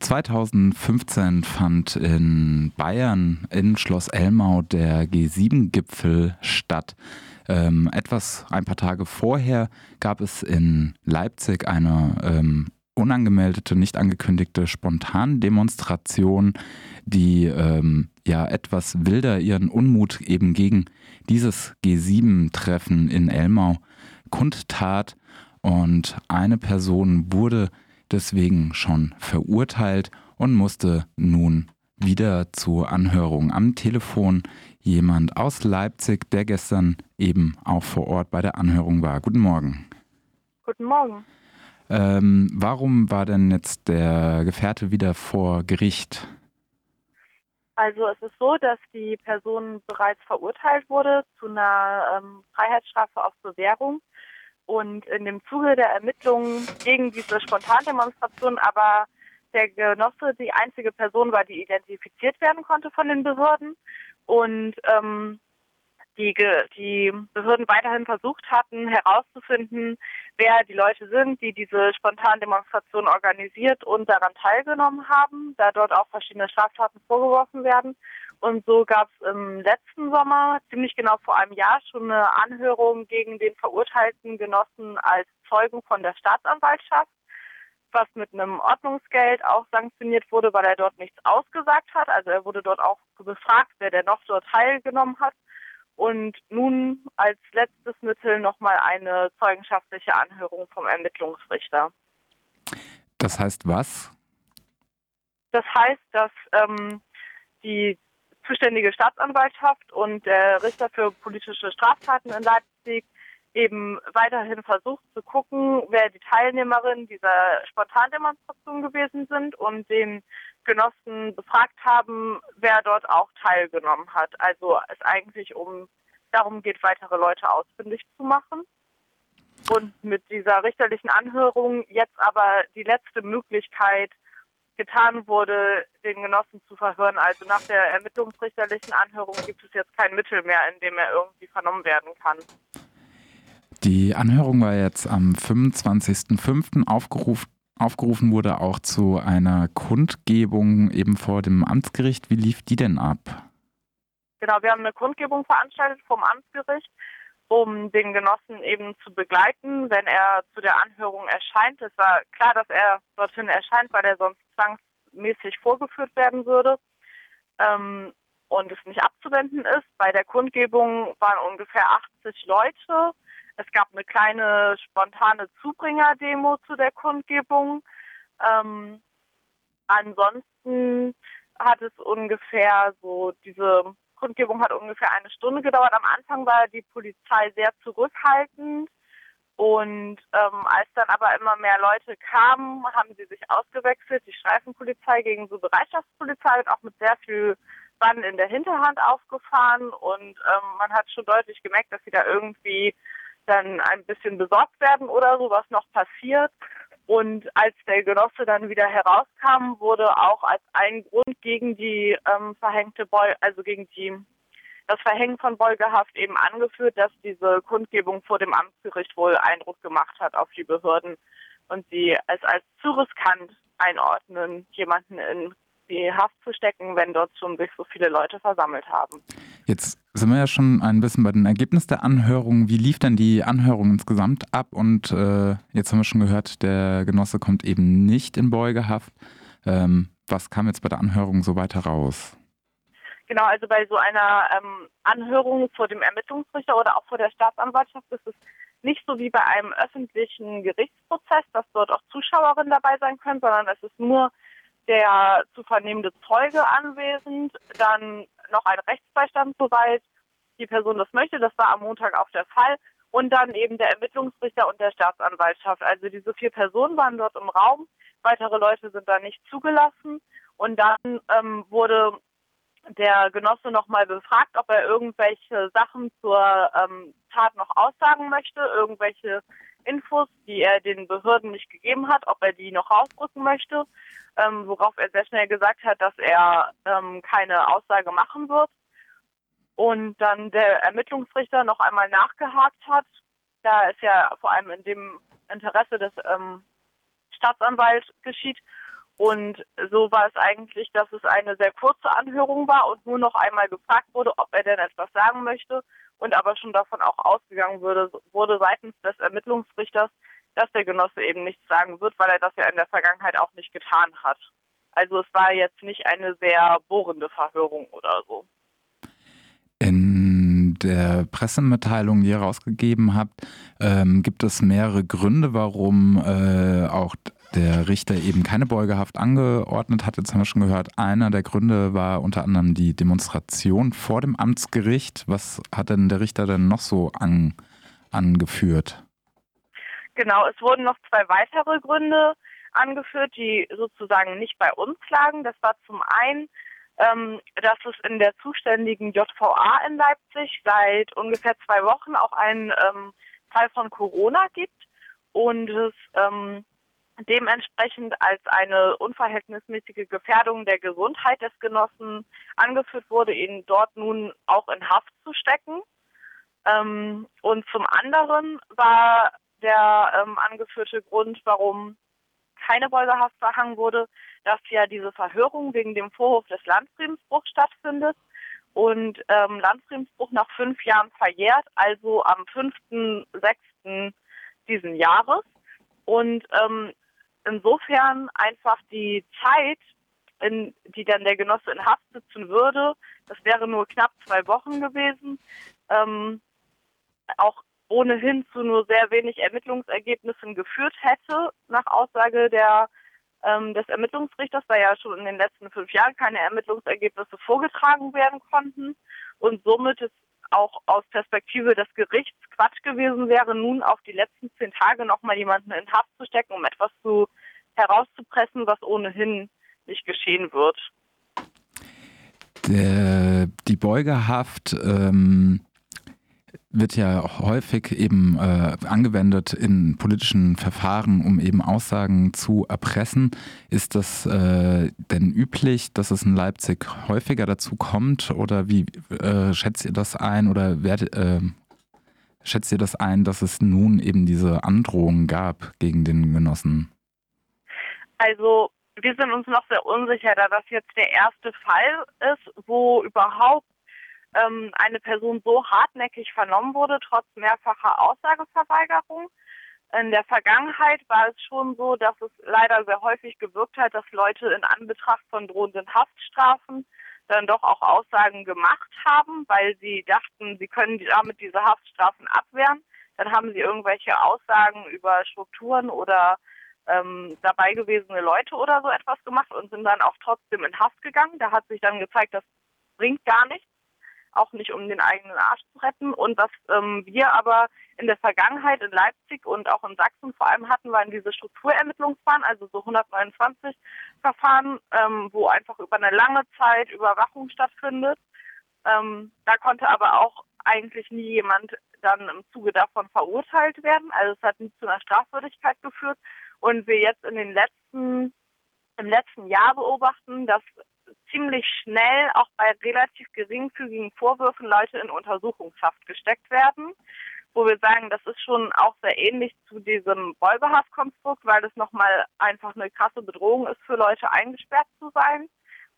2015 fand in Bayern in Schloss Elmau der G7-Gipfel statt. Ähm, etwas, ein paar Tage vorher gab es in Leipzig eine ähm, unangemeldete, nicht angekündigte Spontandemonstration, die ähm, ja etwas wilder ihren Unmut eben gegen dieses G7-Treffen in Elmau kundtat. Und eine Person wurde deswegen schon verurteilt und musste nun wieder zur Anhörung am Telefon jemand aus Leipzig, der gestern eben auch vor Ort bei der Anhörung war. Guten Morgen. Guten Morgen. Ähm, warum war denn jetzt der Gefährte wieder vor Gericht? Also es ist so, dass die Person bereits verurteilt wurde zu einer ähm, Freiheitsstrafe auf Bewährung und in dem Zuge der Ermittlungen gegen diese Spontandemonstration aber der Genosse die einzige Person war, die identifiziert werden konnte von den Behörden und ähm, die, die Behörden weiterhin versucht hatten herauszufinden, wer die Leute sind, die diese Spontandemonstration organisiert und daran teilgenommen haben, da dort auch verschiedene Straftaten vorgeworfen werden. Und so gab es im letzten Sommer, ziemlich genau vor einem Jahr, schon eine Anhörung gegen den verurteilten Genossen als Zeugen von der Staatsanwaltschaft, was mit einem Ordnungsgeld auch sanktioniert wurde, weil er dort nichts ausgesagt hat. Also er wurde dort auch befragt, wer der noch dort teilgenommen hat. Und nun als letztes Mittel nochmal eine zeugenschaftliche Anhörung vom Ermittlungsrichter. Das heißt was? Das heißt, dass ähm, die zuständige Staatsanwaltschaft und der Richter für politische Straftaten in Leipzig eben weiterhin versucht zu gucken, wer die Teilnehmerinnen dieser Spontandemonstration gewesen sind und den Genossen befragt haben, wer dort auch teilgenommen hat. Also es eigentlich um darum geht, weitere Leute ausfindig zu machen. Und mit dieser richterlichen Anhörung jetzt aber die letzte Möglichkeit, getan wurde, den Genossen zu verhören. Also nach der ermittlungsrichterlichen Anhörung gibt es jetzt kein Mittel mehr, in dem er irgendwie vernommen werden kann. Die Anhörung war jetzt am 25.05. aufgerufen. Aufgerufen wurde auch zu einer Kundgebung eben vor dem Amtsgericht. Wie lief die denn ab? Genau, wir haben eine Kundgebung veranstaltet vom Amtsgericht, um den Genossen eben zu begleiten, wenn er zu der Anhörung erscheint. Es war klar, dass er dorthin erscheint, weil er sonst zwangsmäßig vorgeführt werden würde ähm, und es nicht abzuwenden ist. Bei der Kundgebung waren ungefähr 80 Leute. Es gab eine kleine spontane Zubringer-Demo zu der Kundgebung. Ähm, ansonsten hat es ungefähr so, diese Kundgebung hat ungefähr eine Stunde gedauert. Am Anfang war die Polizei sehr zurückhaltend und ähm, als dann aber immer mehr Leute kamen, haben sie sich ausgewechselt, die Streifenpolizei gegen so Bereitschaftspolizei und auch mit sehr viel Bann in der Hinterhand aufgefahren. Und ähm, man hat schon deutlich gemerkt, dass sie da irgendwie dann ein bisschen besorgt werden oder so, was noch passiert. Und als der Genosse dann wieder herauskam, wurde auch als ein Grund gegen die ähm, verhängte Boy, also gegen die das Verhängen von Beugehaft eben angeführt, dass diese Kundgebung vor dem Amtsgericht wohl Eindruck gemacht hat auf die Behörden und sie es als zu riskant einordnen, jemanden in die Haft zu stecken, wenn dort schon sich so viele Leute versammelt haben. Jetzt sind wir ja schon ein bisschen bei den Ergebnissen der Anhörung. Wie lief denn die Anhörung insgesamt ab? Und äh, jetzt haben wir schon gehört, der Genosse kommt eben nicht in Beugehaft. Ähm, was kam jetzt bei der Anhörung so weiter raus? Genau, also bei so einer ähm, Anhörung vor dem Ermittlungsrichter oder auch vor der Staatsanwaltschaft ist es nicht so wie bei einem öffentlichen Gerichtsprozess, dass dort auch Zuschauerinnen dabei sein können, sondern es ist nur der zu vernehmende Zeuge anwesend, dann noch ein Rechtsbeistand, soweit die Person das möchte. Das war am Montag auch der Fall. Und dann eben der Ermittlungsrichter und der Staatsanwaltschaft. Also diese vier Personen waren dort im Raum. Weitere Leute sind da nicht zugelassen. Und dann ähm, wurde der Genosse nochmal befragt, ob er irgendwelche Sachen zur ähm, Tat noch aussagen möchte, irgendwelche Infos, die er den Behörden nicht gegeben hat, ob er die noch rausdrücken möchte, ähm, worauf er sehr schnell gesagt hat, dass er ähm, keine Aussage machen wird. Und dann der Ermittlungsrichter noch einmal nachgehakt hat, da es ja vor allem in dem Interesse des ähm, Staatsanwalts geschieht Und so war es eigentlich, dass es eine sehr kurze Anhörung war und nur noch einmal gefragt wurde, ob er denn etwas sagen möchte und aber schon davon auch ausgegangen wurde, wurde seitens des Ermittlungsrichters, dass der Genosse eben nichts sagen wird, weil er das ja in der Vergangenheit auch nicht getan hat. Also es war jetzt nicht eine sehr bohrende Verhörung oder so. In der Pressemitteilung, die ihr rausgegeben habt, ähm, gibt es mehrere Gründe, warum äh, auch der Richter eben keine Beugehaft angeordnet hat. Jetzt haben wir schon gehört, einer der Gründe war unter anderem die Demonstration vor dem Amtsgericht. Was hat denn der Richter denn noch so an, angeführt? Genau, es wurden noch zwei weitere Gründe angeführt, die sozusagen nicht bei uns lagen. Das war zum einen, ähm, dass es in der zuständigen JVA in Leipzig seit ungefähr zwei Wochen auch einen ähm, Fall von Corona gibt und es ähm, dementsprechend als eine unverhältnismäßige Gefährdung der Gesundheit des Genossen angeführt wurde, ihn dort nun auch in Haft zu stecken. Ähm, und zum anderen war der ähm, angeführte Grund, warum keine Beugehaft verhangen wurde, dass ja diese Verhörung wegen dem Vorwurf des Landfriedensbruchs stattfindet und ähm, Landfriedensbruch nach fünf Jahren verjährt, also am 5.6. diesen Jahres. Und ähm, insofern einfach die Zeit, in die dann der Genosse in Haft sitzen würde, das wäre nur knapp zwei Wochen gewesen, ähm, auch ohnehin zu nur sehr wenig Ermittlungsergebnissen geführt hätte, nach Aussage der, ähm, des Ermittlungsrichters, da ja schon in den letzten fünf Jahren keine Ermittlungsergebnisse vorgetragen werden konnten und somit es auch aus Perspektive des Gerichts Quatsch gewesen wäre, nun auf die letzten zehn Tage nochmal jemanden in Haft zu stecken, um etwas zu herauszupressen, was ohnehin nicht geschehen wird. Der, die Beugehaft ähm, wird ja häufig eben äh, angewendet in politischen Verfahren, um eben Aussagen zu erpressen. Ist das äh, denn üblich, dass es in Leipzig häufiger dazu kommt oder wie äh, schätzt ihr das ein oder werd, äh, schätzt ihr das ein, dass es nun eben diese Androhungen gab gegen den Genossen? Also wir sind uns noch sehr unsicher, da das jetzt der erste Fall ist, wo überhaupt ähm, eine Person so hartnäckig vernommen wurde, trotz mehrfacher Aussageverweigerung. In der Vergangenheit war es schon so, dass es leider sehr häufig gewirkt hat, dass Leute in Anbetracht von drohenden Haftstrafen dann doch auch Aussagen gemacht haben, weil sie dachten, sie können damit diese Haftstrafen abwehren. Dann haben sie irgendwelche Aussagen über Strukturen oder ähm, dabei gewesene Leute oder so etwas gemacht und sind dann auch trotzdem in Haft gegangen. Da hat sich dann gezeigt, das bringt gar nichts auch nicht um den eigenen Arsch zu retten. Und was ähm, wir aber in der Vergangenheit in Leipzig und auch in Sachsen vor allem hatten, waren diese Strukturermittlungsverfahren, also so 129 Verfahren, ähm, wo einfach über eine lange Zeit Überwachung stattfindet. Ähm, da konnte aber auch eigentlich nie jemand dann im Zuge davon verurteilt werden. Also es hat nie zu einer Strafwürdigkeit geführt. Und wir jetzt in den letzten, im letzten Jahr beobachten, dass ziemlich schnell auch bei relativ geringfügigen Vorwürfen Leute in Untersuchungshaft gesteckt werden, wo wir sagen, das ist schon auch sehr ähnlich zu diesem Räuberhaftkonstrukt, weil es nochmal einfach eine krasse Bedrohung ist für Leute eingesperrt zu sein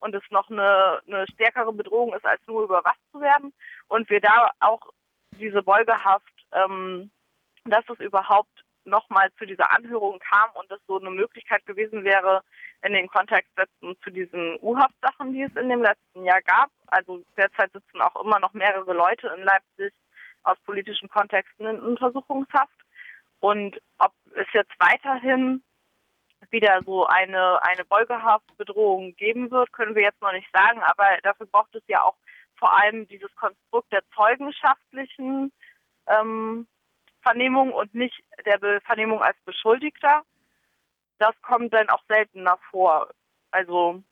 und es noch eine, eine stärkere Bedrohung ist, als nur überwacht zu werden. Und wir da auch diese Beugehaft, ähm, dass es überhaupt nochmal zu dieser Anhörung kam und es so eine Möglichkeit gewesen wäre, in den Kontext setzen zu diesen U-Haft-Sachen, die es in dem letzten Jahr gab. Also derzeit sitzen auch immer noch mehrere Leute in Leipzig aus politischen Kontexten in Untersuchungshaft. Und ob es jetzt weiterhin wieder so eine, eine Beugehaftbedrohung geben wird, können wir jetzt noch nicht sagen. Aber dafür braucht es ja auch vor allem dieses Konstrukt der zeugenschaftlichen ähm, Vernehmung und nicht der Vernehmung als Beschuldigter. Das kommt dann auch seltener vor. Also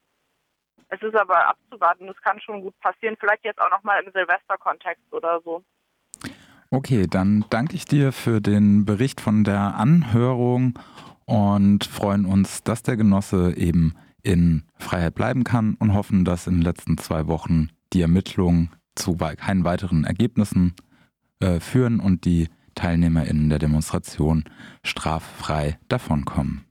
es ist aber abzuwarten, das kann schon gut passieren. Vielleicht jetzt auch nochmal im Silvesterkontext oder so. Okay, dann danke ich dir für den Bericht von der Anhörung und freuen uns, dass der Genosse eben in Freiheit bleiben kann und hoffen, dass in den letzten zwei Wochen die Ermittlungen zu keinen weiteren Ergebnissen äh, führen und die TeilnehmerInnen der Demonstration straffrei davonkommen.